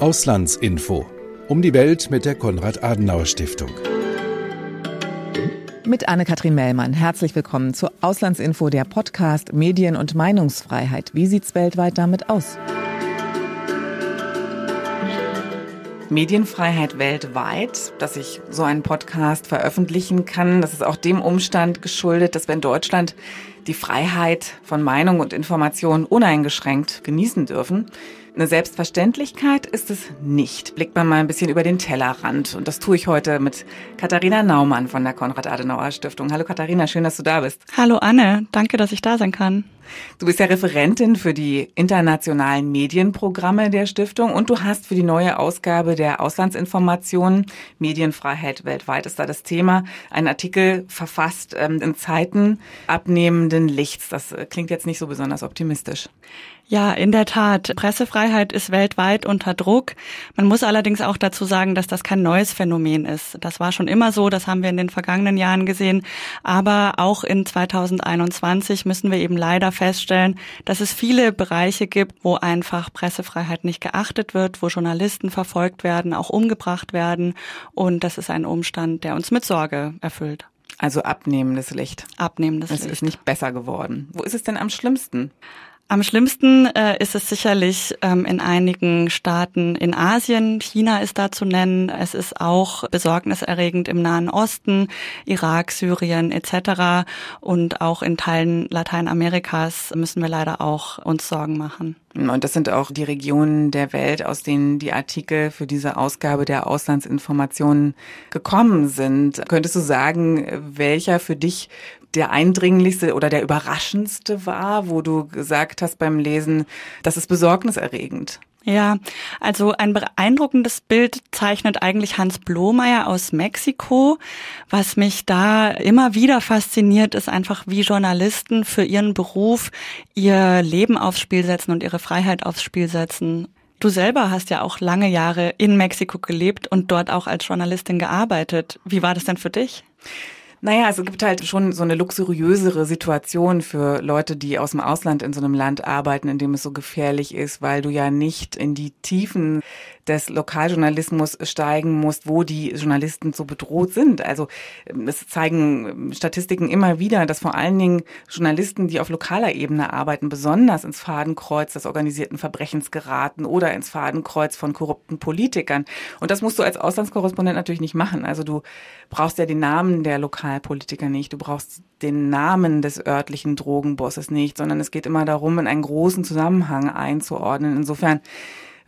Auslandsinfo. Um die Welt mit der Konrad-Adenauer-Stiftung. Mit Anne-Kathrin Mellmann. Herzlich willkommen zur Auslandsinfo, der Podcast Medien- und Meinungsfreiheit. Wie sieht's weltweit damit aus? Medienfreiheit weltweit, dass ich so einen Podcast veröffentlichen kann. Das ist auch dem Umstand geschuldet, dass wir in Deutschland die Freiheit von Meinung und Information uneingeschränkt genießen dürfen. Eine Selbstverständlichkeit ist es nicht. Blickt man mal ein bisschen über den Tellerrand. Und das tue ich heute mit Katharina Naumann von der Konrad-Adenauer-Stiftung. Hallo Katharina, schön, dass du da bist. Hallo Anne, danke, dass ich da sein kann. Du bist ja Referentin für die internationalen Medienprogramme der Stiftung und du hast für die neue Ausgabe der Auslandsinformationen Medienfreiheit weltweit ist da das Thema, einen Artikel verfasst ähm, in Zeiten abnehmenden Lichts. Das äh, klingt jetzt nicht so besonders optimistisch. Ja, in der Tat. Pressefreiheit ist weltweit unter Druck. Man muss allerdings auch dazu sagen, dass das kein neues Phänomen ist. Das war schon immer so, das haben wir in den vergangenen Jahren gesehen. Aber auch in 2021 müssen wir eben leider feststellen, dass es viele Bereiche gibt, wo einfach Pressefreiheit nicht geachtet wird, wo Journalisten verfolgt werden, auch umgebracht werden. Und das ist ein Umstand, der uns mit Sorge erfüllt. Also abnehmendes Licht. Abnehmendes es Licht. Es ist nicht besser geworden. Wo ist es denn am schlimmsten? Am schlimmsten äh, ist es sicherlich ähm, in einigen Staaten in Asien. China ist da zu nennen. Es ist auch besorgniserregend im Nahen Osten, Irak, Syrien etc. Und auch in Teilen Lateinamerikas müssen wir leider auch uns Sorgen machen. Und das sind auch die Regionen der Welt, aus denen die Artikel für diese Ausgabe der Auslandsinformationen gekommen sind. Könntest du sagen, welcher für dich der eindringlichste oder der überraschendste war, wo du gesagt hast beim Lesen, das ist besorgniserregend? Ja, also ein beeindruckendes Bild zeichnet eigentlich Hans Blomeyer aus Mexiko. Was mich da immer wieder fasziniert, ist einfach, wie Journalisten für ihren Beruf ihr Leben aufs Spiel setzen und ihre Freiheit aufs Spiel setzen. Du selber hast ja auch lange Jahre in Mexiko gelebt und dort auch als Journalistin gearbeitet. Wie war das denn für dich? Naja, also es gibt halt schon so eine luxuriösere Situation für Leute, die aus dem Ausland in so einem Land arbeiten, in dem es so gefährlich ist, weil du ja nicht in die Tiefen des Lokaljournalismus steigen musst, wo die Journalisten so bedroht sind. Also ähm, es zeigen ähm, Statistiken immer wieder, dass vor allen Dingen Journalisten, die auf lokaler Ebene arbeiten, besonders ins Fadenkreuz des organisierten Verbrechens geraten oder ins Fadenkreuz von korrupten Politikern. Und das musst du als Auslandskorrespondent natürlich nicht machen. Also du brauchst ja den Namen der Lokalpolitiker nicht, du brauchst den Namen des örtlichen Drogenbosses nicht, sondern es geht immer darum, in einen großen Zusammenhang einzuordnen. Insofern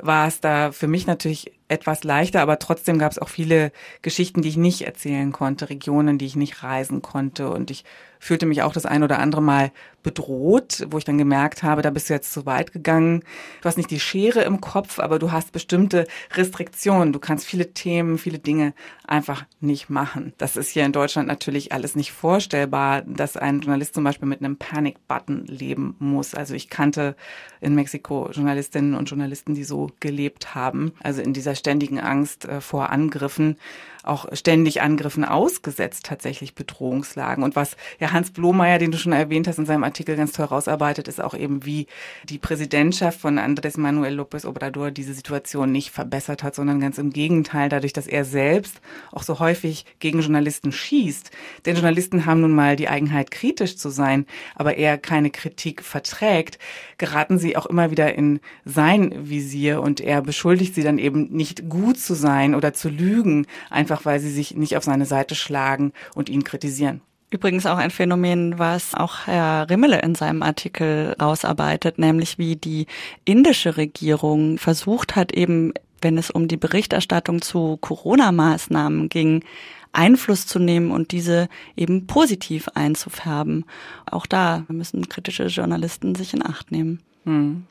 war es da für mich natürlich etwas leichter, aber trotzdem gab es auch viele Geschichten, die ich nicht erzählen konnte, Regionen, die ich nicht reisen konnte. Und ich fühlte mich auch das ein oder andere Mal bedroht, wo ich dann gemerkt habe, da bist du jetzt zu weit gegangen. Du hast nicht die Schere im Kopf, aber du hast bestimmte Restriktionen. Du kannst viele Themen, viele Dinge einfach nicht machen. Das ist hier in Deutschland natürlich alles nicht vorstellbar, dass ein Journalist zum Beispiel mit einem Panic-Button leben muss. Also ich kannte in Mexiko Journalistinnen und Journalisten, die so gelebt haben. Also in dieser ständigen Angst äh, vor Angriffen, auch ständig Angriffen ausgesetzt, tatsächlich Bedrohungslagen. Und was ja Hans Blomeyer, den du schon erwähnt hast, in seinem Artikel ganz toll rausarbeitet, ist auch eben, wie die Präsidentschaft von Andrés Manuel López Obrador diese Situation nicht verbessert hat, sondern ganz im Gegenteil, dadurch, dass er selbst auch so häufig gegen Journalisten schießt. Denn Journalisten haben nun mal die Eigenheit, kritisch zu sein, aber er keine Kritik verträgt, geraten sie auch immer wieder in sein Visier und er beschuldigt sie dann eben nicht gut zu sein oder zu lügen, einfach weil sie sich nicht auf seine Seite schlagen und ihn kritisieren. Übrigens auch ein Phänomen, was auch Herr Rimmele in seinem Artikel rausarbeitet, nämlich wie die indische Regierung versucht hat, eben wenn es um die Berichterstattung zu Corona-Maßnahmen ging, Einfluss zu nehmen und diese eben positiv einzufärben. Auch da müssen kritische Journalisten sich in Acht nehmen. Hm.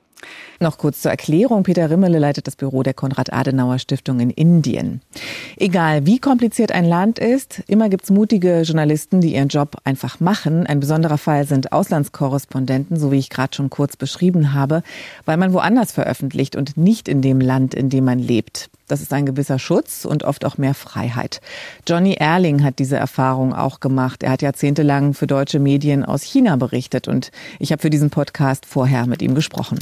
Noch kurz zur Erklärung. Peter Rimmele leitet das Büro der Konrad-Adenauer-Stiftung in Indien. Egal wie kompliziert ein Land ist, immer gibt's mutige Journalisten, die ihren Job einfach machen. Ein besonderer Fall sind Auslandskorrespondenten, so wie ich gerade schon kurz beschrieben habe, weil man woanders veröffentlicht und nicht in dem Land, in dem man lebt. Das ist ein gewisser Schutz und oft auch mehr Freiheit. Johnny Erling hat diese Erfahrung auch gemacht. Er hat jahrzehntelang für deutsche Medien aus China berichtet und ich habe für diesen Podcast vorher mit ihm gesprochen.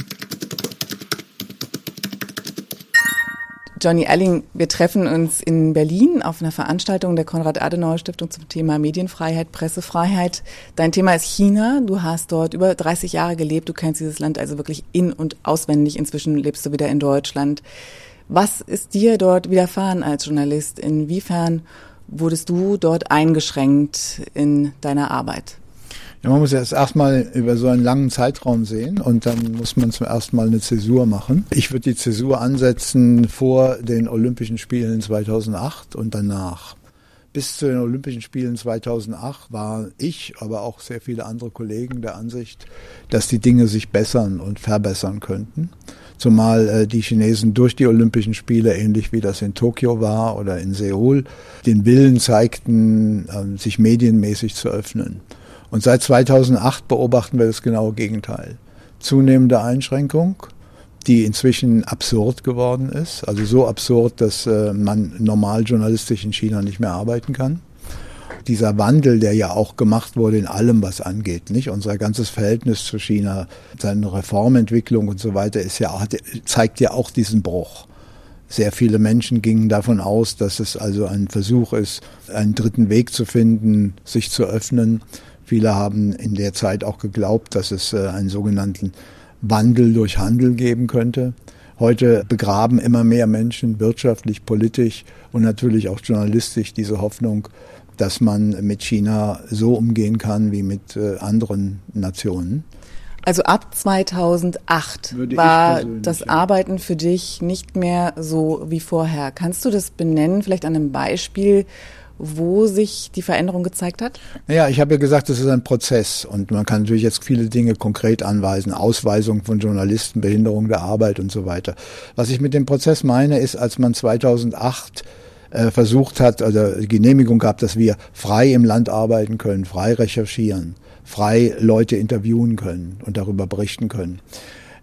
Johnny Elling, wir treffen uns in Berlin auf einer Veranstaltung der Konrad-Adenauer-Stiftung zum Thema Medienfreiheit, Pressefreiheit. Dein Thema ist China. Du hast dort über 30 Jahre gelebt. Du kennst dieses Land also wirklich in- und auswendig. Inzwischen lebst du wieder in Deutschland. Was ist dir dort widerfahren als Journalist? Inwiefern wurdest du dort eingeschränkt in deiner Arbeit? Ja, man muss ja erstmal über so einen langen Zeitraum sehen und dann muss man zum ersten Mal eine Zäsur machen. Ich würde die Zäsur ansetzen vor den Olympischen Spielen 2008 und danach. Bis zu den Olympischen Spielen 2008 war ich, aber auch sehr viele andere Kollegen der Ansicht, dass die Dinge sich bessern und verbessern könnten. Zumal äh, die Chinesen durch die Olympischen Spiele, ähnlich wie das in Tokio war oder in Seoul, den Willen zeigten, äh, sich medienmäßig zu öffnen. Und seit 2008 beobachten wir das genaue Gegenteil. Zunehmende Einschränkung, die inzwischen absurd geworden ist. Also so absurd, dass äh, man normal journalistisch in China nicht mehr arbeiten kann. Dieser Wandel, der ja auch gemacht wurde in allem, was angeht, nicht? Unser ganzes Verhältnis zu China, seine Reformentwicklung und so weiter, ist ja, hat, zeigt ja auch diesen Bruch. Sehr viele Menschen gingen davon aus, dass es also ein Versuch ist, einen dritten Weg zu finden, sich zu öffnen. Viele haben in der Zeit auch geglaubt, dass es äh, einen sogenannten Wandel durch Handel geben könnte. Heute begraben immer mehr Menschen wirtschaftlich, politisch und natürlich auch journalistisch diese Hoffnung, dass man mit China so umgehen kann wie mit äh, anderen Nationen. Also ab 2008 war das. Arbeiten für dich nicht mehr so wie vorher. Kannst du das benennen, vielleicht an einem Beispiel, wo sich die Veränderung gezeigt hat? Naja, ich habe ja gesagt, das ist ein Prozess und man kann natürlich jetzt viele Dinge konkret anweisen, Ausweisung von Journalisten, Behinderung der Arbeit und so weiter. Was ich mit dem Prozess meine, ist, als man 2008 äh, versucht hat, also Genehmigung gab, dass wir frei im Land arbeiten können, frei recherchieren, frei Leute interviewen können und darüber berichten können.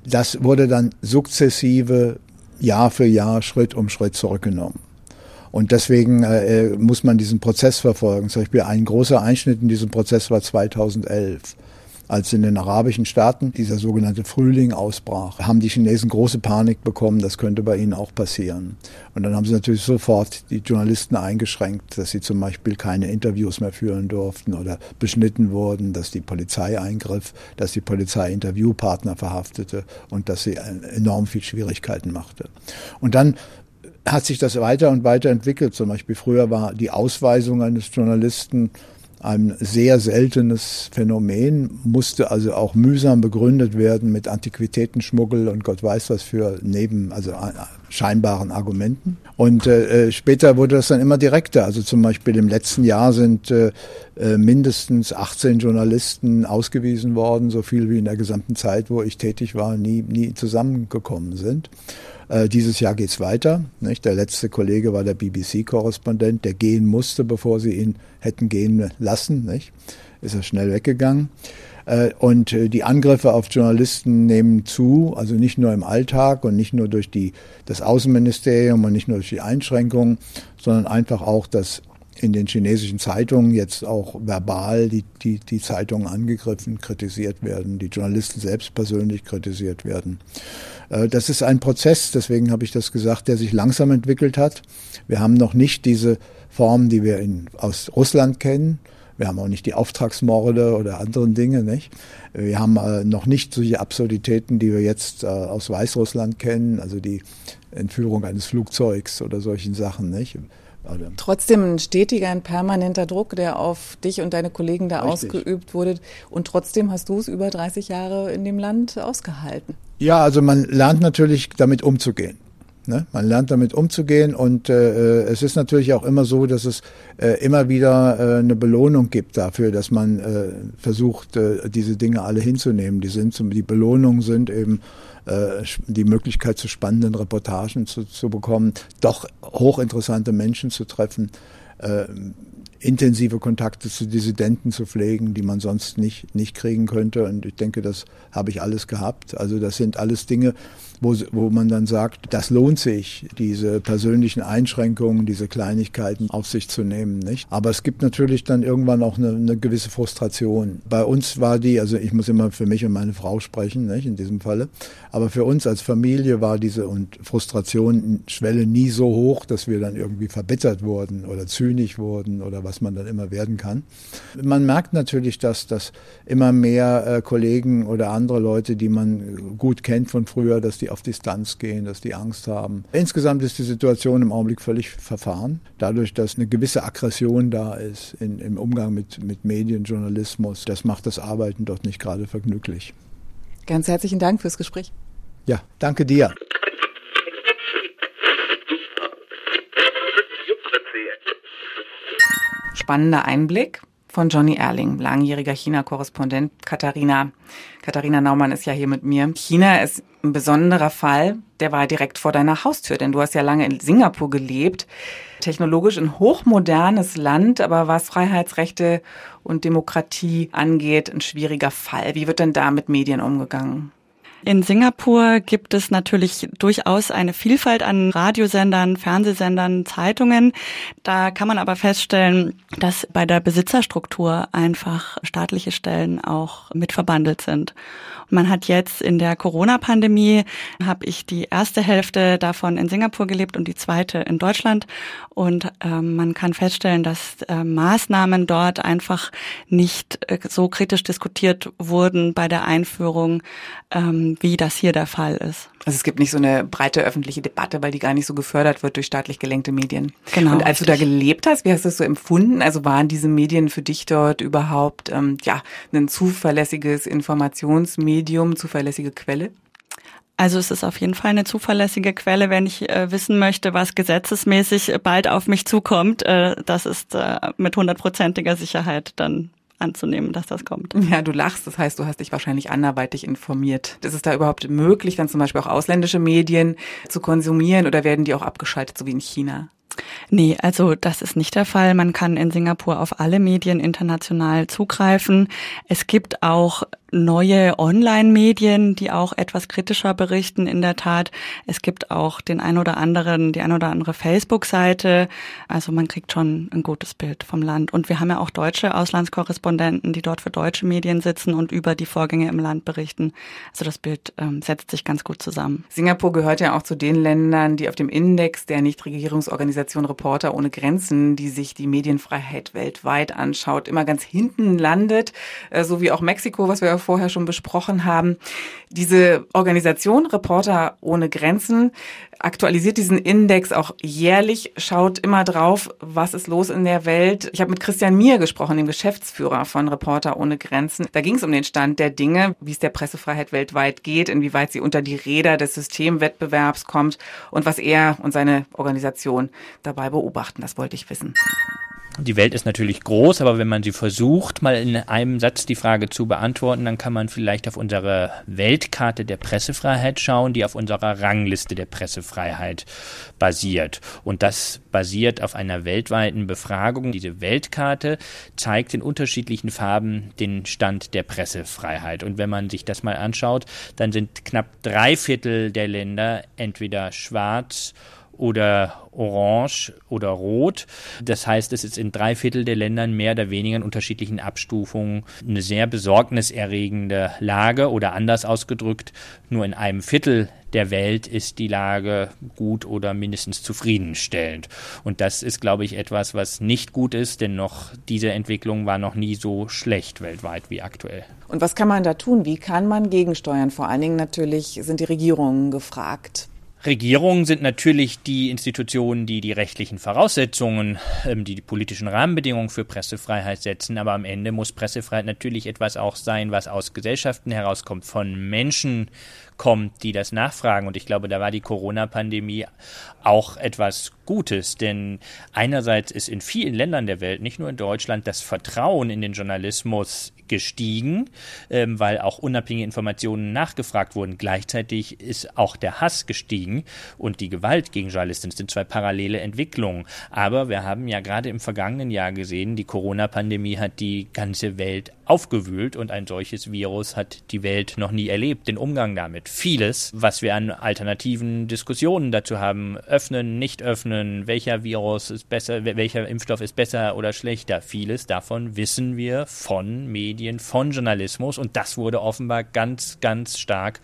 Das wurde dann sukzessive Jahr für Jahr, Schritt um Schritt zurückgenommen. Und deswegen äh, äh, muss man diesen Prozess verfolgen. Zum Beispiel ein großer Einschnitt in diesem Prozess war 2011 als in den arabischen Staaten dieser sogenannte Frühling ausbrach, haben die Chinesen große Panik bekommen, das könnte bei ihnen auch passieren. Und dann haben sie natürlich sofort die Journalisten eingeschränkt, dass sie zum Beispiel keine Interviews mehr führen durften oder beschnitten wurden, dass die Polizei eingriff, dass die Polizei Interviewpartner verhaftete und dass sie enorm viel Schwierigkeiten machte. Und dann hat sich das weiter und weiter entwickelt. Zum Beispiel früher war die Ausweisung eines Journalisten ein sehr seltenes Phänomen, musste also auch mühsam begründet werden mit Antiquitätenschmuggel und Gott weiß was für neben, also äh, scheinbaren Argumenten. Und äh, äh, später wurde das dann immer direkter. Also zum Beispiel im letzten Jahr sind äh, äh mindestens 18 Journalisten ausgewiesen worden, so viel wie in der gesamten Zeit, wo ich tätig war, nie, nie zusammengekommen sind. Äh, dieses Jahr geht's weiter. Nicht? Der letzte Kollege war der BBC-Korrespondent, der gehen musste, bevor sie ihn hätten gehen lassen. Nicht? Ist er schnell weggegangen. Äh, und äh, die Angriffe auf Journalisten nehmen zu, also nicht nur im Alltag und nicht nur durch die, das Außenministerium und nicht nur durch die Einschränkungen, sondern einfach auch das in den chinesischen Zeitungen jetzt auch verbal die, die, die Zeitungen angegriffen, kritisiert werden, die Journalisten selbst persönlich kritisiert werden. Äh, das ist ein Prozess, deswegen habe ich das gesagt, der sich langsam entwickelt hat. Wir haben noch nicht diese Form, die wir in, aus Russland kennen. Wir haben auch nicht die Auftragsmorde oder anderen Dinge, nicht? Wir haben äh, noch nicht solche Absurditäten, die wir jetzt äh, aus Weißrussland kennen, also die Entführung eines Flugzeugs oder solchen Sachen, nicht? Trotzdem ein stetiger, ein permanenter Druck, der auf dich und deine Kollegen da Richtig. ausgeübt wurde. Und trotzdem hast du es über 30 Jahre in dem Land ausgehalten. Ja, also man lernt natürlich damit umzugehen. Ne? Man lernt damit umzugehen und äh, es ist natürlich auch immer so, dass es äh, immer wieder äh, eine Belohnung gibt dafür, dass man äh, versucht, äh, diese Dinge alle hinzunehmen. Die sind zum, die Belohnungen sind eben äh, die Möglichkeit zu spannenden Reportagen zu, zu bekommen, doch hochinteressante Menschen zu treffen. Äh, intensive Kontakte zu Dissidenten zu pflegen, die man sonst nicht, nicht kriegen könnte. Und ich denke, das habe ich alles gehabt. Also das sind alles Dinge, wo, wo man dann sagt, das lohnt sich, diese persönlichen Einschränkungen, diese Kleinigkeiten auf sich zu nehmen. Nicht? Aber es gibt natürlich dann irgendwann auch eine, eine gewisse Frustration. Bei uns war die, also ich muss immer für mich und meine Frau sprechen, nicht, in diesem Falle, aber für uns als Familie war diese und Frustration Schwelle nie so hoch, dass wir dann irgendwie verbittert wurden oder zynisch wurden oder was man dann immer werden kann. Man merkt natürlich, dass, dass immer mehr äh, Kollegen oder andere Leute, die man gut kennt von früher, dass die auf Distanz gehen, dass die Angst haben. Insgesamt ist die Situation im Augenblick völlig verfahren, dadurch, dass eine gewisse Aggression da ist in, im Umgang mit, mit Medien, Journalismus. Das macht das Arbeiten dort nicht gerade vergnüglich. Ganz herzlichen Dank fürs Gespräch. Ja, danke dir. Spannender Einblick von Johnny Erling, langjähriger China-Korrespondent Katharina. Katharina Naumann ist ja hier mit mir. China ist ein besonderer Fall, der war direkt vor deiner Haustür, denn du hast ja lange in Singapur gelebt. Technologisch ein hochmodernes Land, aber was Freiheitsrechte und Demokratie angeht, ein schwieriger Fall. Wie wird denn da mit Medien umgegangen? In Singapur gibt es natürlich durchaus eine Vielfalt an Radiosendern, Fernsehsendern, Zeitungen. Da kann man aber feststellen, dass bei der Besitzerstruktur einfach staatliche Stellen auch mit verbandelt sind. Man hat jetzt in der Corona-Pandemie, habe ich die erste Hälfte davon in Singapur gelebt und die zweite in Deutschland. Und äh, man kann feststellen, dass äh, Maßnahmen dort einfach nicht äh, so kritisch diskutiert wurden bei der Einführung, ähm, wie das hier der Fall ist. Also es gibt nicht so eine breite öffentliche Debatte, weil die gar nicht so gefördert wird durch staatlich gelenkte Medien. Genau. Und als richtig. du da gelebt hast, wie hast du das so empfunden? Also waren diese Medien für dich dort überhaupt ähm, ja ein zuverlässiges Informationsmedium, zuverlässige Quelle? Also es ist auf jeden Fall eine zuverlässige Quelle, wenn ich äh, wissen möchte, was gesetzesmäßig bald auf mich zukommt. Äh, das ist äh, mit hundertprozentiger Sicherheit dann anzunehmen, dass das kommt. Ja, du lachst, das heißt, du hast dich wahrscheinlich anderweitig informiert. Ist es da überhaupt möglich, dann zum Beispiel auch ausländische Medien zu konsumieren oder werden die auch abgeschaltet, so wie in China? Nee, also das ist nicht der Fall. Man kann in Singapur auf alle Medien international zugreifen. Es gibt auch neue Online-Medien, die auch etwas kritischer berichten, in der Tat. Es gibt auch den ein oder anderen, die ein oder andere Facebook-Seite. Also man kriegt schon ein gutes Bild vom Land. Und wir haben ja auch deutsche Auslandskorrespondenten, die dort für deutsche Medien sitzen und über die Vorgänge im Land berichten. Also das Bild ähm, setzt sich ganz gut zusammen. Singapur gehört ja auch zu den Ländern, die auf dem Index der Nichtregierungsorganisation Reporter ohne Grenzen, die sich die Medienfreiheit weltweit anschaut, immer ganz hinten landet, äh, so wie auch Mexiko, was wir vorher schon besprochen haben. Diese Organisation Reporter ohne Grenzen aktualisiert diesen Index auch jährlich, schaut immer drauf, was ist los in der Welt. Ich habe mit Christian Mier gesprochen, dem Geschäftsführer von Reporter ohne Grenzen. Da ging es um den Stand der Dinge, wie es der Pressefreiheit weltweit geht, inwieweit sie unter die Räder des Systemwettbewerbs kommt und was er und seine Organisation dabei beobachten. Das wollte ich wissen. Die Welt ist natürlich groß, aber wenn man sie versucht, mal in einem Satz die Frage zu beantworten, dann kann man vielleicht auf unsere Weltkarte der Pressefreiheit schauen, die auf unserer Rangliste der Pressefreiheit basiert. Und das basiert auf einer weltweiten Befragung. Diese Weltkarte zeigt in unterschiedlichen Farben den Stand der Pressefreiheit. Und wenn man sich das mal anschaut, dann sind knapp drei Viertel der Länder entweder schwarz oder orange oder rot. Das heißt, es ist in drei Viertel der Ländern mehr oder weniger in unterschiedlichen Abstufungen eine sehr besorgniserregende Lage oder anders ausgedrückt, nur in einem Viertel der Welt ist die Lage gut oder mindestens zufriedenstellend. Und das ist, glaube ich, etwas, was nicht gut ist, denn noch diese Entwicklung war noch nie so schlecht weltweit wie aktuell. Und was kann man da tun? Wie kann man gegensteuern? Vor allen Dingen natürlich sind die Regierungen gefragt. Regierungen sind natürlich die Institutionen, die die rechtlichen Voraussetzungen, ähm, die die politischen Rahmenbedingungen für Pressefreiheit setzen. Aber am Ende muss Pressefreiheit natürlich etwas auch sein, was aus Gesellschaften herauskommt, von Menschen kommt, die das nachfragen. Und ich glaube, da war die Corona-Pandemie auch etwas Gutes, denn einerseits ist in vielen Ländern der Welt, nicht nur in Deutschland, das Vertrauen in den Journalismus gestiegen, ähm, weil auch unabhängige Informationen nachgefragt wurden. Gleichzeitig ist auch der Hass gestiegen und die Gewalt gegen Journalisten. Das sind zwei parallele Entwicklungen. Aber wir haben ja gerade im vergangenen Jahr gesehen, die Corona-Pandemie hat die ganze Welt aufgewühlt und ein solches Virus hat die Welt noch nie erlebt, den Umgang damit. Vieles, was wir an alternativen Diskussionen dazu haben, öffnen, nicht öffnen, welcher Virus ist besser, welcher Impfstoff ist besser oder schlechter, vieles davon wissen wir von Medien, von Journalismus. Und das wurde offenbar ganz, ganz stark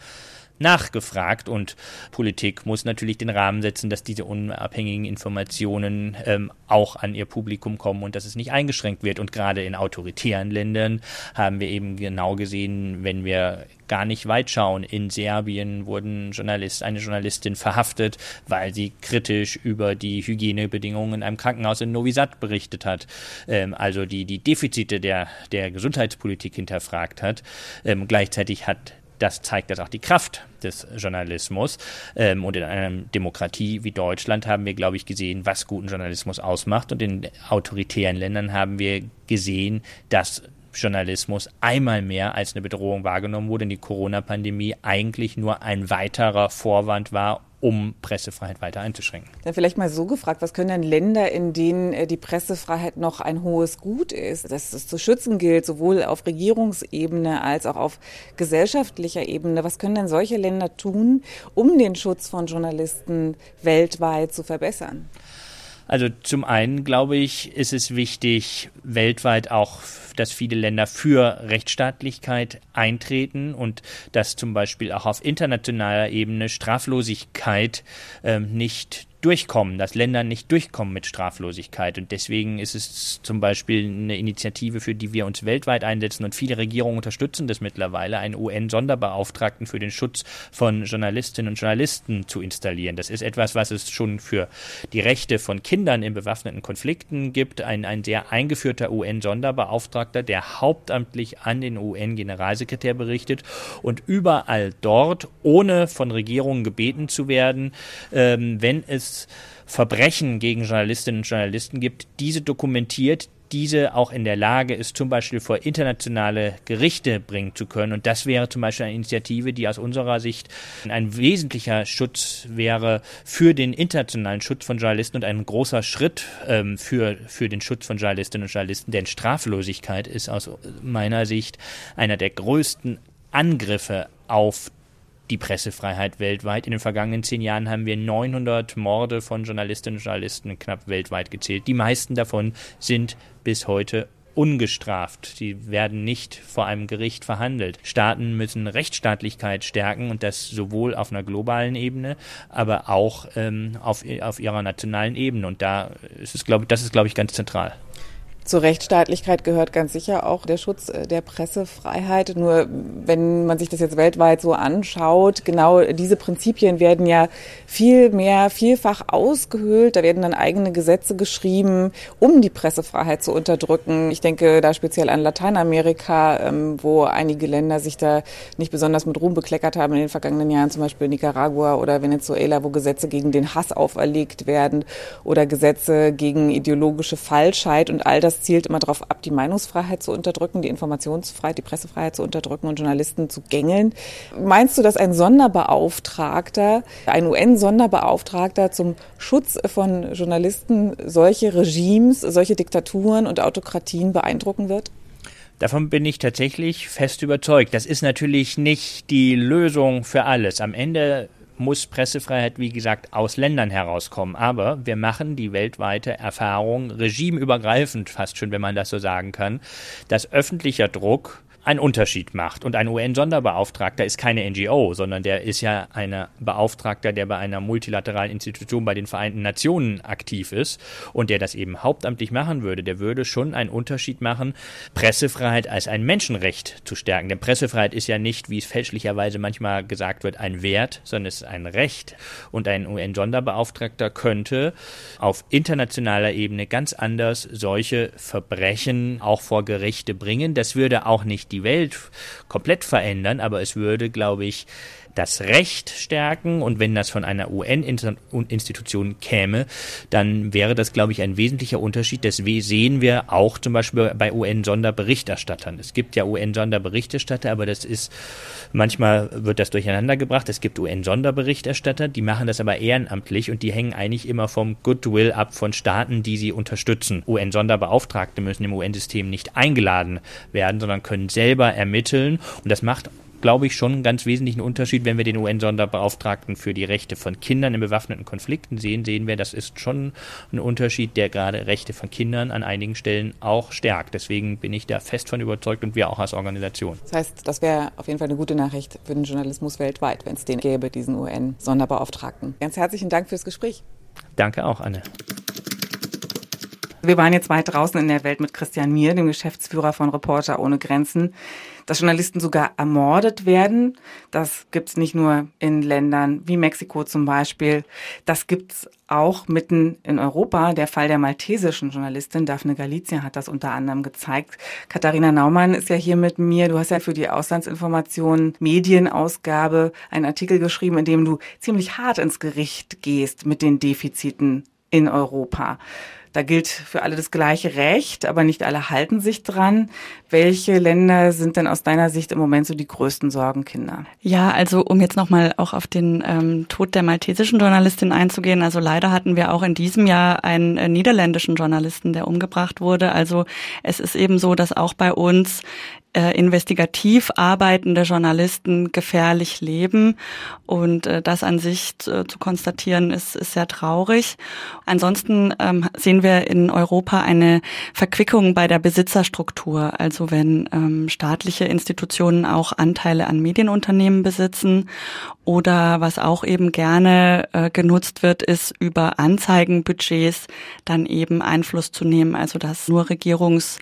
nachgefragt und Politik muss natürlich den Rahmen setzen, dass diese unabhängigen Informationen ähm, auch an ihr Publikum kommen und dass es nicht eingeschränkt wird. Und gerade in autoritären Ländern haben wir eben genau gesehen, wenn wir gar nicht weit schauen. In Serbien wurden Journalist, eine Journalistin verhaftet, weil sie kritisch über die Hygienebedingungen in einem Krankenhaus in Novi Sad berichtet hat. Ähm, also die, die Defizite der, der Gesundheitspolitik hinterfragt hat. Ähm, gleichzeitig hat das zeigt das auch die Kraft des Journalismus. Ähm, und in einer Demokratie wie Deutschland haben wir, glaube ich, gesehen, was guten Journalismus ausmacht. Und in autoritären Ländern haben wir gesehen, dass Journalismus einmal mehr als eine Bedrohung wahrgenommen wurde, in die Corona-Pandemie eigentlich nur ein weiterer Vorwand war, um Pressefreiheit weiter einzuschränken. Dann vielleicht mal so gefragt, was können denn Länder, in denen äh, die Pressefreiheit noch ein hohes Gut ist, dass es zu schützen gilt, sowohl auf Regierungsebene als auch auf gesellschaftlicher Ebene, was können denn solche Länder tun, um den Schutz von Journalisten weltweit zu verbessern? Also zum einen, glaube ich, ist es wichtig, weltweit auch, dass viele Länder für Rechtsstaatlichkeit eintreten und dass zum Beispiel auch auf internationaler Ebene Straflosigkeit ähm, nicht durchkommen, dass Länder nicht durchkommen mit Straflosigkeit. Und deswegen ist es zum Beispiel eine Initiative, für die wir uns weltweit einsetzen und viele Regierungen unterstützen das mittlerweile, einen UN-Sonderbeauftragten für den Schutz von Journalistinnen und Journalisten zu installieren. Das ist etwas, was es schon für die Rechte von Kindern in bewaffneten Konflikten gibt. Ein, ein sehr eingeführter UN-Sonderbeauftragter, der hauptamtlich an den UN-Generalsekretär berichtet und überall dort, ohne von Regierungen gebeten zu werden, ähm, wenn es Verbrechen gegen Journalistinnen und Journalisten gibt, diese dokumentiert, diese auch in der Lage ist, zum Beispiel vor internationale Gerichte bringen zu können. Und das wäre zum Beispiel eine Initiative, die aus unserer Sicht ein wesentlicher Schutz wäre für den internationalen Schutz von Journalisten und ein großer Schritt ähm, für, für den Schutz von Journalistinnen und Journalisten. Denn Straflosigkeit ist aus meiner Sicht einer der größten Angriffe auf die Pressefreiheit weltweit. In den vergangenen zehn Jahren haben wir 900 Morde von Journalistinnen und Journalisten knapp weltweit gezählt. Die meisten davon sind bis heute ungestraft. Sie werden nicht vor einem Gericht verhandelt. Staaten müssen Rechtsstaatlichkeit stärken und das sowohl auf einer globalen Ebene, aber auch ähm, auf, auf ihrer nationalen Ebene. Und da ist es, glaube das ist, glaube ich, ganz zentral. Zur Rechtsstaatlichkeit gehört ganz sicher auch der Schutz äh, der Pressefreiheit. Nur wenn man sich das jetzt weltweit so anschaut, genau diese Prinzipien werden ja viel mehr, vielfach ausgehöhlt. Da werden dann eigene Gesetze geschrieben, um die Pressefreiheit zu unterdrücken. Ich denke da speziell an Lateinamerika, ähm, wo einige Länder sich da nicht besonders mit Ruhm bekleckert haben in den vergangenen Jahren, zum Beispiel Nicaragua oder Venezuela, wo Gesetze gegen den Hass auferlegt werden oder Gesetze gegen ideologische Falschheit und all das das zielt immer darauf ab, die Meinungsfreiheit zu unterdrücken, die Informationsfreiheit, die Pressefreiheit zu unterdrücken und Journalisten zu gängeln. Meinst du, dass ein Sonderbeauftragter, ein UN-Sonderbeauftragter zum Schutz von Journalisten solche Regimes, solche Diktaturen und Autokratien beeindrucken wird? Davon bin ich tatsächlich fest überzeugt. Das ist natürlich nicht die Lösung für alles. Am Ende muss Pressefreiheit, wie gesagt, aus Ländern herauskommen. Aber wir machen die weltweite Erfahrung, regimeübergreifend fast schon, wenn man das so sagen kann, dass öffentlicher Druck einen Unterschied macht. Und ein UN-Sonderbeauftragter ist keine NGO, sondern der ist ja ein Beauftragter, der bei einer multilateralen Institution bei den Vereinten Nationen aktiv ist und der das eben hauptamtlich machen würde. Der würde schon einen Unterschied machen, Pressefreiheit als ein Menschenrecht zu stärken. Denn Pressefreiheit ist ja nicht, wie es fälschlicherweise manchmal gesagt wird, ein Wert, sondern es ist ein Recht. Und ein UN-Sonderbeauftragter könnte auf internationaler Ebene ganz anders solche Verbrechen auch vor Gerichte bringen. Das würde auch nicht die Welt komplett verändern, aber es würde, glaube ich, das Recht stärken und wenn das von einer UN-Institution käme, dann wäre das, glaube ich, ein wesentlicher Unterschied. Das sehen wir auch zum Beispiel bei UN-Sonderberichterstattern. Es gibt ja UN-Sonderberichterstatter, aber das ist, manchmal wird das durcheinander gebracht. Es gibt UN-Sonderberichterstatter, die machen das aber ehrenamtlich und die hängen eigentlich immer vom Goodwill ab von Staaten, die sie unterstützen. UN-Sonderbeauftragte müssen im UN-System nicht eingeladen werden, sondern können selber ermitteln und das macht glaube ich, schon einen ganz wesentlichen Unterschied. Wenn wir den UN-Sonderbeauftragten für die Rechte von Kindern in bewaffneten Konflikten sehen, sehen wir, das ist schon ein Unterschied, der gerade Rechte von Kindern an einigen Stellen auch stärkt. Deswegen bin ich da fest von überzeugt und wir auch als Organisation. Das heißt, das wäre auf jeden Fall eine gute Nachricht für den Journalismus weltweit, wenn es den gäbe, diesen UN-Sonderbeauftragten. Ganz herzlichen Dank fürs Gespräch. Danke auch, Anne. Wir waren jetzt weit draußen in der Welt mit Christian Mier, dem Geschäftsführer von Reporter ohne Grenzen. Dass Journalisten sogar ermordet werden, das gibt's nicht nur in Ländern wie Mexiko zum Beispiel. Das gibt's auch mitten in Europa. Der Fall der maltesischen Journalistin Daphne Galizia hat das unter anderem gezeigt. Katharina Naumann ist ja hier mit mir. Du hast ja für die Auslandsinformation Medienausgabe einen Artikel geschrieben, in dem du ziemlich hart ins Gericht gehst mit den Defiziten in Europa. Da gilt für alle das gleiche Recht, aber nicht alle halten sich dran. Welche Länder sind denn aus deiner Sicht im Moment so die größten Sorgenkinder? Ja, also um jetzt nochmal auch auf den ähm, Tod der maltesischen Journalistin einzugehen. Also leider hatten wir auch in diesem Jahr einen äh, niederländischen Journalisten, der umgebracht wurde. Also es ist eben so, dass auch bei uns äh, investigativ arbeitende Journalisten gefährlich leben. Und äh, das an sich zu, zu konstatieren, ist, ist sehr traurig. Ansonsten ähm, sehen wir in Europa eine Verquickung bei der Besitzerstruktur. Also wenn ähm, staatliche Institutionen auch Anteile an Medienunternehmen besitzen oder was auch eben gerne äh, genutzt wird, ist über Anzeigenbudgets dann eben Einfluss zu nehmen. Also dass nur Regierungs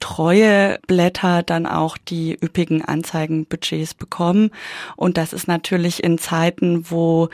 treue Blätter dann auch die üppigen Anzeigenbudgets bekommen. Und das ist natürlich in Zeiten, wo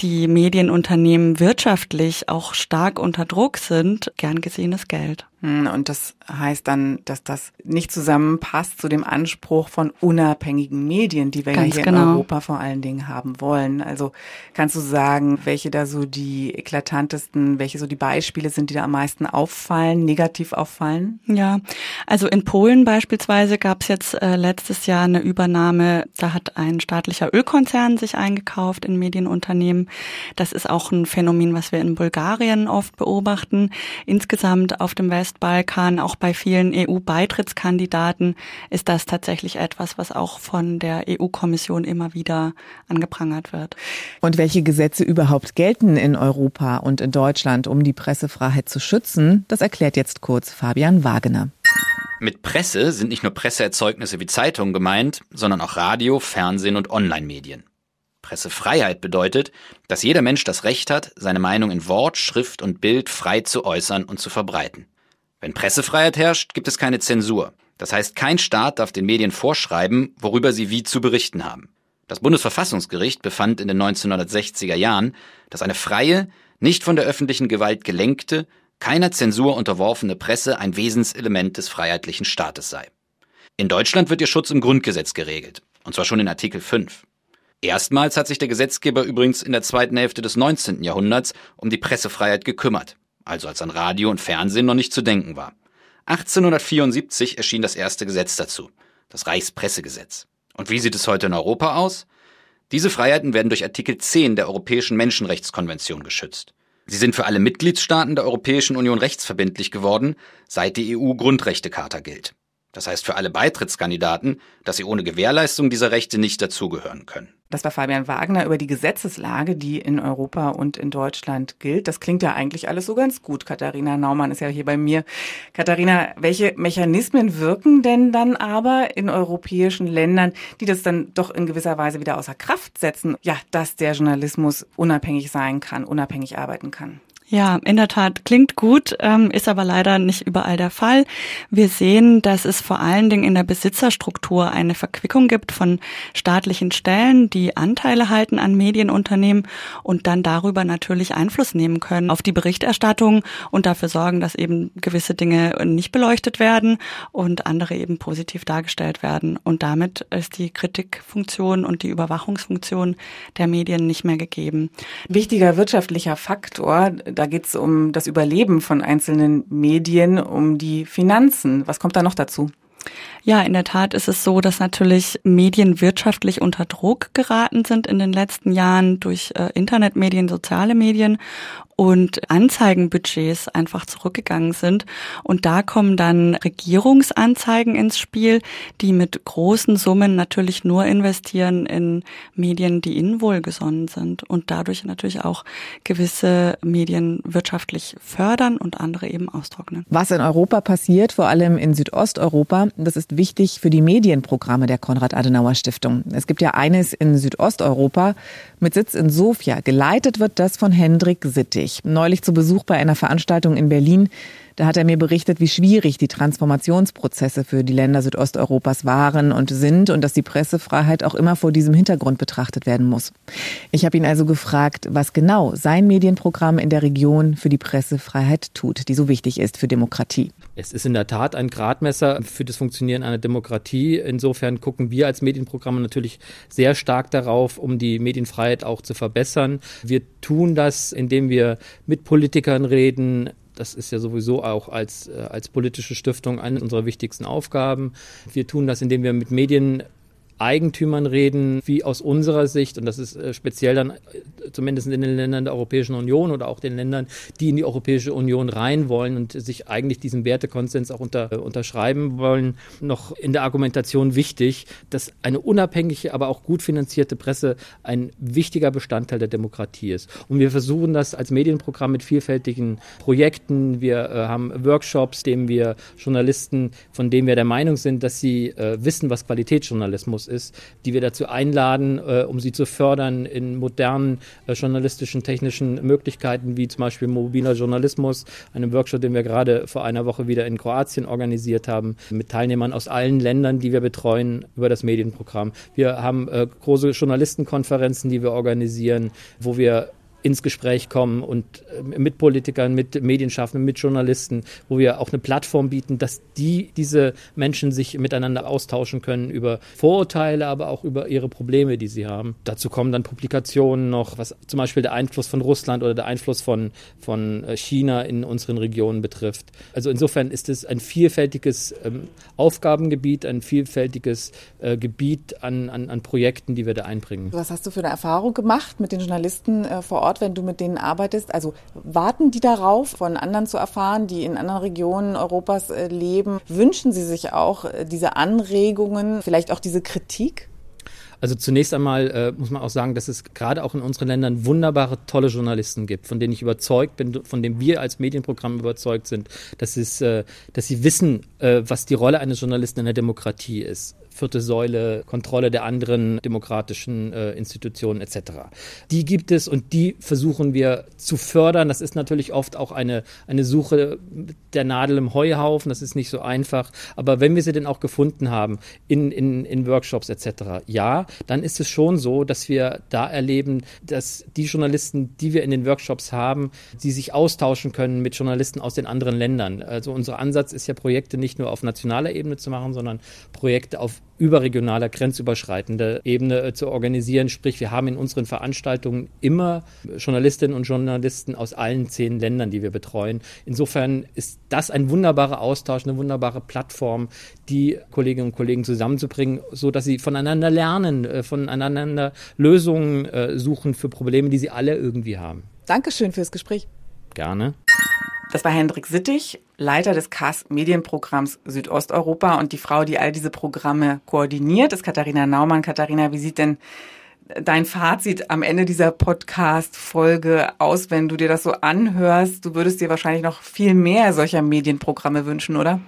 die Medienunternehmen wirtschaftlich auch stark unter Druck sind, gern gesehenes Geld. Hm, und das heißt dann, dass das nicht zusammenpasst zu dem Anspruch von unabhängigen Medien, die wir Ganz hier genau. in Europa vor allen Dingen haben wollen. Also kannst du sagen, welche da so die eklatantesten, welche so die Beispiele sind, die da am meisten auffallen, negativ auffallen? Ja, also in Polen beispielsweise gab es jetzt äh, letztes Jahr eine Übernahme, da hat ein staatlicher Ölkonzern sich eingekauft in Medienunternehmen. Das ist auch ein Phänomen, was wir in Bulgarien oft beobachten. Insgesamt auf dem West Westbalkan, auch bei vielen EU-Beitrittskandidaten ist das tatsächlich etwas, was auch von der EU-Kommission immer wieder angeprangert wird. Und welche Gesetze überhaupt gelten in Europa und in Deutschland, um die Pressefreiheit zu schützen, das erklärt jetzt kurz Fabian Wagener. Mit Presse sind nicht nur Presseerzeugnisse wie Zeitungen gemeint, sondern auch Radio, Fernsehen und Online-Medien. Pressefreiheit bedeutet, dass jeder Mensch das Recht hat, seine Meinung in Wort, Schrift und Bild frei zu äußern und zu verbreiten. Wenn Pressefreiheit herrscht, gibt es keine Zensur. Das heißt, kein Staat darf den Medien vorschreiben, worüber sie wie zu berichten haben. Das Bundesverfassungsgericht befand in den 1960er Jahren, dass eine freie, nicht von der öffentlichen Gewalt gelenkte, keiner Zensur unterworfene Presse ein Wesenselement des freiheitlichen Staates sei. In Deutschland wird ihr Schutz im Grundgesetz geregelt, und zwar schon in Artikel 5. Erstmals hat sich der Gesetzgeber übrigens in der zweiten Hälfte des 19. Jahrhunderts um die Pressefreiheit gekümmert also als an Radio und Fernsehen noch nicht zu denken war. 1874 erschien das erste Gesetz dazu, das Reichspressegesetz. Und wie sieht es heute in Europa aus? Diese Freiheiten werden durch Artikel 10 der Europäischen Menschenrechtskonvention geschützt. Sie sind für alle Mitgliedstaaten der Europäischen Union rechtsverbindlich geworden, seit die EU-Grundrechtecharta gilt. Das heißt für alle Beitrittskandidaten, dass sie ohne Gewährleistung dieser Rechte nicht dazugehören können. Das war Fabian Wagner über die Gesetzeslage, die in Europa und in Deutschland gilt. Das klingt ja eigentlich alles so ganz gut. Katharina Naumann ist ja hier bei mir. Katharina, welche Mechanismen wirken denn dann aber in europäischen Ländern, die das dann doch in gewisser Weise wieder außer Kraft setzen? Ja, dass der Journalismus unabhängig sein kann, unabhängig arbeiten kann. Ja, in der Tat klingt gut, ähm, ist aber leider nicht überall der Fall. Wir sehen, dass es vor allen Dingen in der Besitzerstruktur eine Verquickung gibt von staatlichen Stellen, die Anteile halten an Medienunternehmen und dann darüber natürlich Einfluss nehmen können auf die Berichterstattung und dafür sorgen, dass eben gewisse Dinge nicht beleuchtet werden und andere eben positiv dargestellt werden. Und damit ist die Kritikfunktion und die Überwachungsfunktion der Medien nicht mehr gegeben. Wichtiger wirtschaftlicher Faktor, da geht es um das Überleben von einzelnen Medien, um die Finanzen. Was kommt da noch dazu? Ja, in der Tat ist es so, dass natürlich Medien wirtschaftlich unter Druck geraten sind in den letzten Jahren durch äh, Internetmedien, soziale Medien und Anzeigenbudgets einfach zurückgegangen sind. Und da kommen dann Regierungsanzeigen ins Spiel, die mit großen Summen natürlich nur investieren in Medien, die ihnen wohlgesonnen sind und dadurch natürlich auch gewisse Medien wirtschaftlich fördern und andere eben austrocknen. Was in Europa passiert, vor allem in Südosteuropa, das ist wichtig für die Medienprogramme der Konrad-Adenauer-Stiftung. Es gibt ja eines in Südosteuropa mit Sitz in Sofia. Geleitet wird das von Hendrik Sittig. Neulich zu Besuch bei einer Veranstaltung in Berlin da hat er mir berichtet, wie schwierig die Transformationsprozesse für die Länder Südosteuropas waren und sind und dass die Pressefreiheit auch immer vor diesem Hintergrund betrachtet werden muss. Ich habe ihn also gefragt, was genau sein Medienprogramm in der Region für die Pressefreiheit tut, die so wichtig ist für Demokratie. Es ist in der Tat ein Gradmesser für das Funktionieren einer Demokratie. Insofern gucken wir als Medienprogramme natürlich sehr stark darauf, um die Medienfreiheit auch zu verbessern. Wir tun das, indem wir mit Politikern reden, das ist ja sowieso auch als, äh, als politische Stiftung eine unserer wichtigsten Aufgaben. Wir tun das, indem wir mit Medien Eigentümern reden, wie aus unserer Sicht, und das ist äh, speziell dann äh, zumindest in den Ländern der Europäischen Union oder auch den Ländern, die in die Europäische Union rein wollen und sich eigentlich diesem Wertekonsens auch unter, äh, unterschreiben wollen, noch in der Argumentation wichtig, dass eine unabhängige, aber auch gut finanzierte Presse ein wichtiger Bestandteil der Demokratie ist. Und wir versuchen das als Medienprogramm mit vielfältigen Projekten. Wir äh, haben Workshops, denen wir Journalisten, von denen wir der Meinung sind, dass sie äh, wissen, was Qualitätsjournalismus ist, die wir dazu einladen, äh, um sie zu fördern in modernen äh, journalistischen, technischen Möglichkeiten, wie zum Beispiel mobiler Journalismus, einem Workshop, den wir gerade vor einer Woche wieder in Kroatien organisiert haben, mit Teilnehmern aus allen Ländern, die wir betreuen über das Medienprogramm. Wir haben äh, große Journalistenkonferenzen, die wir organisieren, wo wir ins Gespräch kommen und äh, mit Politikern, mit Medienschaffenden, mit Journalisten, wo wir auch eine Plattform bieten, dass die, diese Menschen sich miteinander austauschen können über Vorurteile, aber auch über ihre Probleme, die sie haben. Dazu kommen dann Publikationen noch, was zum Beispiel der Einfluss von Russland oder der Einfluss von, von äh, China in unseren Regionen betrifft. Also insofern ist es ein vielfältiges ähm, Aufgabengebiet, ein vielfältiges äh, Gebiet an, an, an Projekten, die wir da einbringen. Was hast du für eine Erfahrung gemacht mit den Journalisten äh, vor Ort? Ort, wenn du mit denen arbeitest? Also warten die darauf, von anderen zu erfahren, die in anderen Regionen Europas äh, leben? Wünschen sie sich auch äh, diese Anregungen, vielleicht auch diese Kritik? Also zunächst einmal äh, muss man auch sagen, dass es gerade auch in unseren Ländern wunderbare, tolle Journalisten gibt, von denen ich überzeugt bin, von denen wir als Medienprogramm überzeugt sind, dass, es, äh, dass sie wissen, äh, was die Rolle eines Journalisten in der Demokratie ist vierte Säule, Kontrolle der anderen demokratischen äh, Institutionen etc. Die gibt es und die versuchen wir zu fördern. Das ist natürlich oft auch eine, eine Suche der Nadel im Heuhaufen, das ist nicht so einfach. Aber wenn wir sie denn auch gefunden haben in, in, in Workshops etc., ja, dann ist es schon so, dass wir da erleben, dass die Journalisten, die wir in den Workshops haben, die sich austauschen können mit Journalisten aus den anderen Ländern. Also unser Ansatz ist ja, Projekte nicht nur auf nationaler Ebene zu machen, sondern Projekte auf überregionaler, grenzüberschreitender Ebene äh, zu organisieren. Sprich, wir haben in unseren Veranstaltungen immer Journalistinnen und Journalisten aus allen zehn Ländern, die wir betreuen. Insofern ist das ein wunderbarer Austausch, eine wunderbare Plattform, die Kolleginnen und Kollegen zusammenzubringen, so dass sie voneinander lernen, äh, voneinander Lösungen äh, suchen für Probleme, die sie alle irgendwie haben. Dankeschön fürs Gespräch. Gerne. Das war Hendrik Sittig, Leiter des KAS Medienprogramms Südosteuropa und die Frau, die all diese Programme koordiniert, ist Katharina Naumann. Katharina, wie sieht denn dein Fazit am Ende dieser Podcast-Folge aus, wenn du dir das so anhörst? Du würdest dir wahrscheinlich noch viel mehr solcher Medienprogramme wünschen, oder?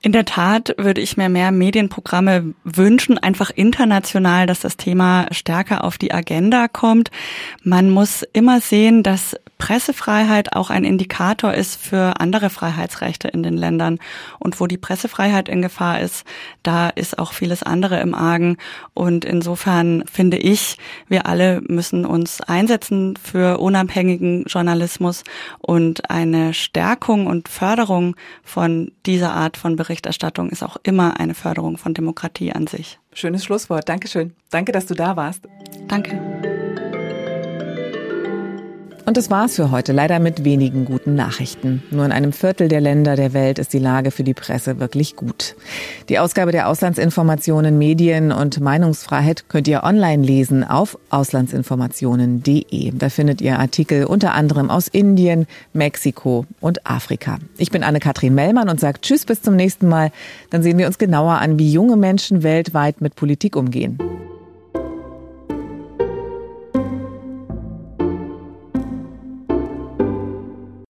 In der Tat würde ich mir mehr Medienprogramme wünschen, einfach international, dass das Thema stärker auf die Agenda kommt. Man muss immer sehen, dass Pressefreiheit auch ein Indikator ist für andere Freiheitsrechte in den Ländern. Und wo die Pressefreiheit in Gefahr ist, da ist auch vieles andere im Argen. Und insofern finde ich, wir alle müssen uns einsetzen für unabhängigen Journalismus und eine Stärkung und Förderung von dieser Art von Berichterstattung ist auch immer eine Förderung von Demokratie an sich. Schönes Schlusswort. Dankeschön. Danke, dass du da warst. Danke. Und das war's für heute, leider mit wenigen guten Nachrichten. Nur in einem Viertel der Länder der Welt ist die Lage für die Presse wirklich gut. Die Ausgabe der Auslandsinformationen, Medien und Meinungsfreiheit könnt ihr online lesen auf auslandsinformationen.de. Da findet ihr Artikel unter anderem aus Indien, Mexiko und Afrika. Ich bin Anne-Kathrin Mellmann und sage Tschüss bis zum nächsten Mal. Dann sehen wir uns genauer an, wie junge Menschen weltweit mit Politik umgehen.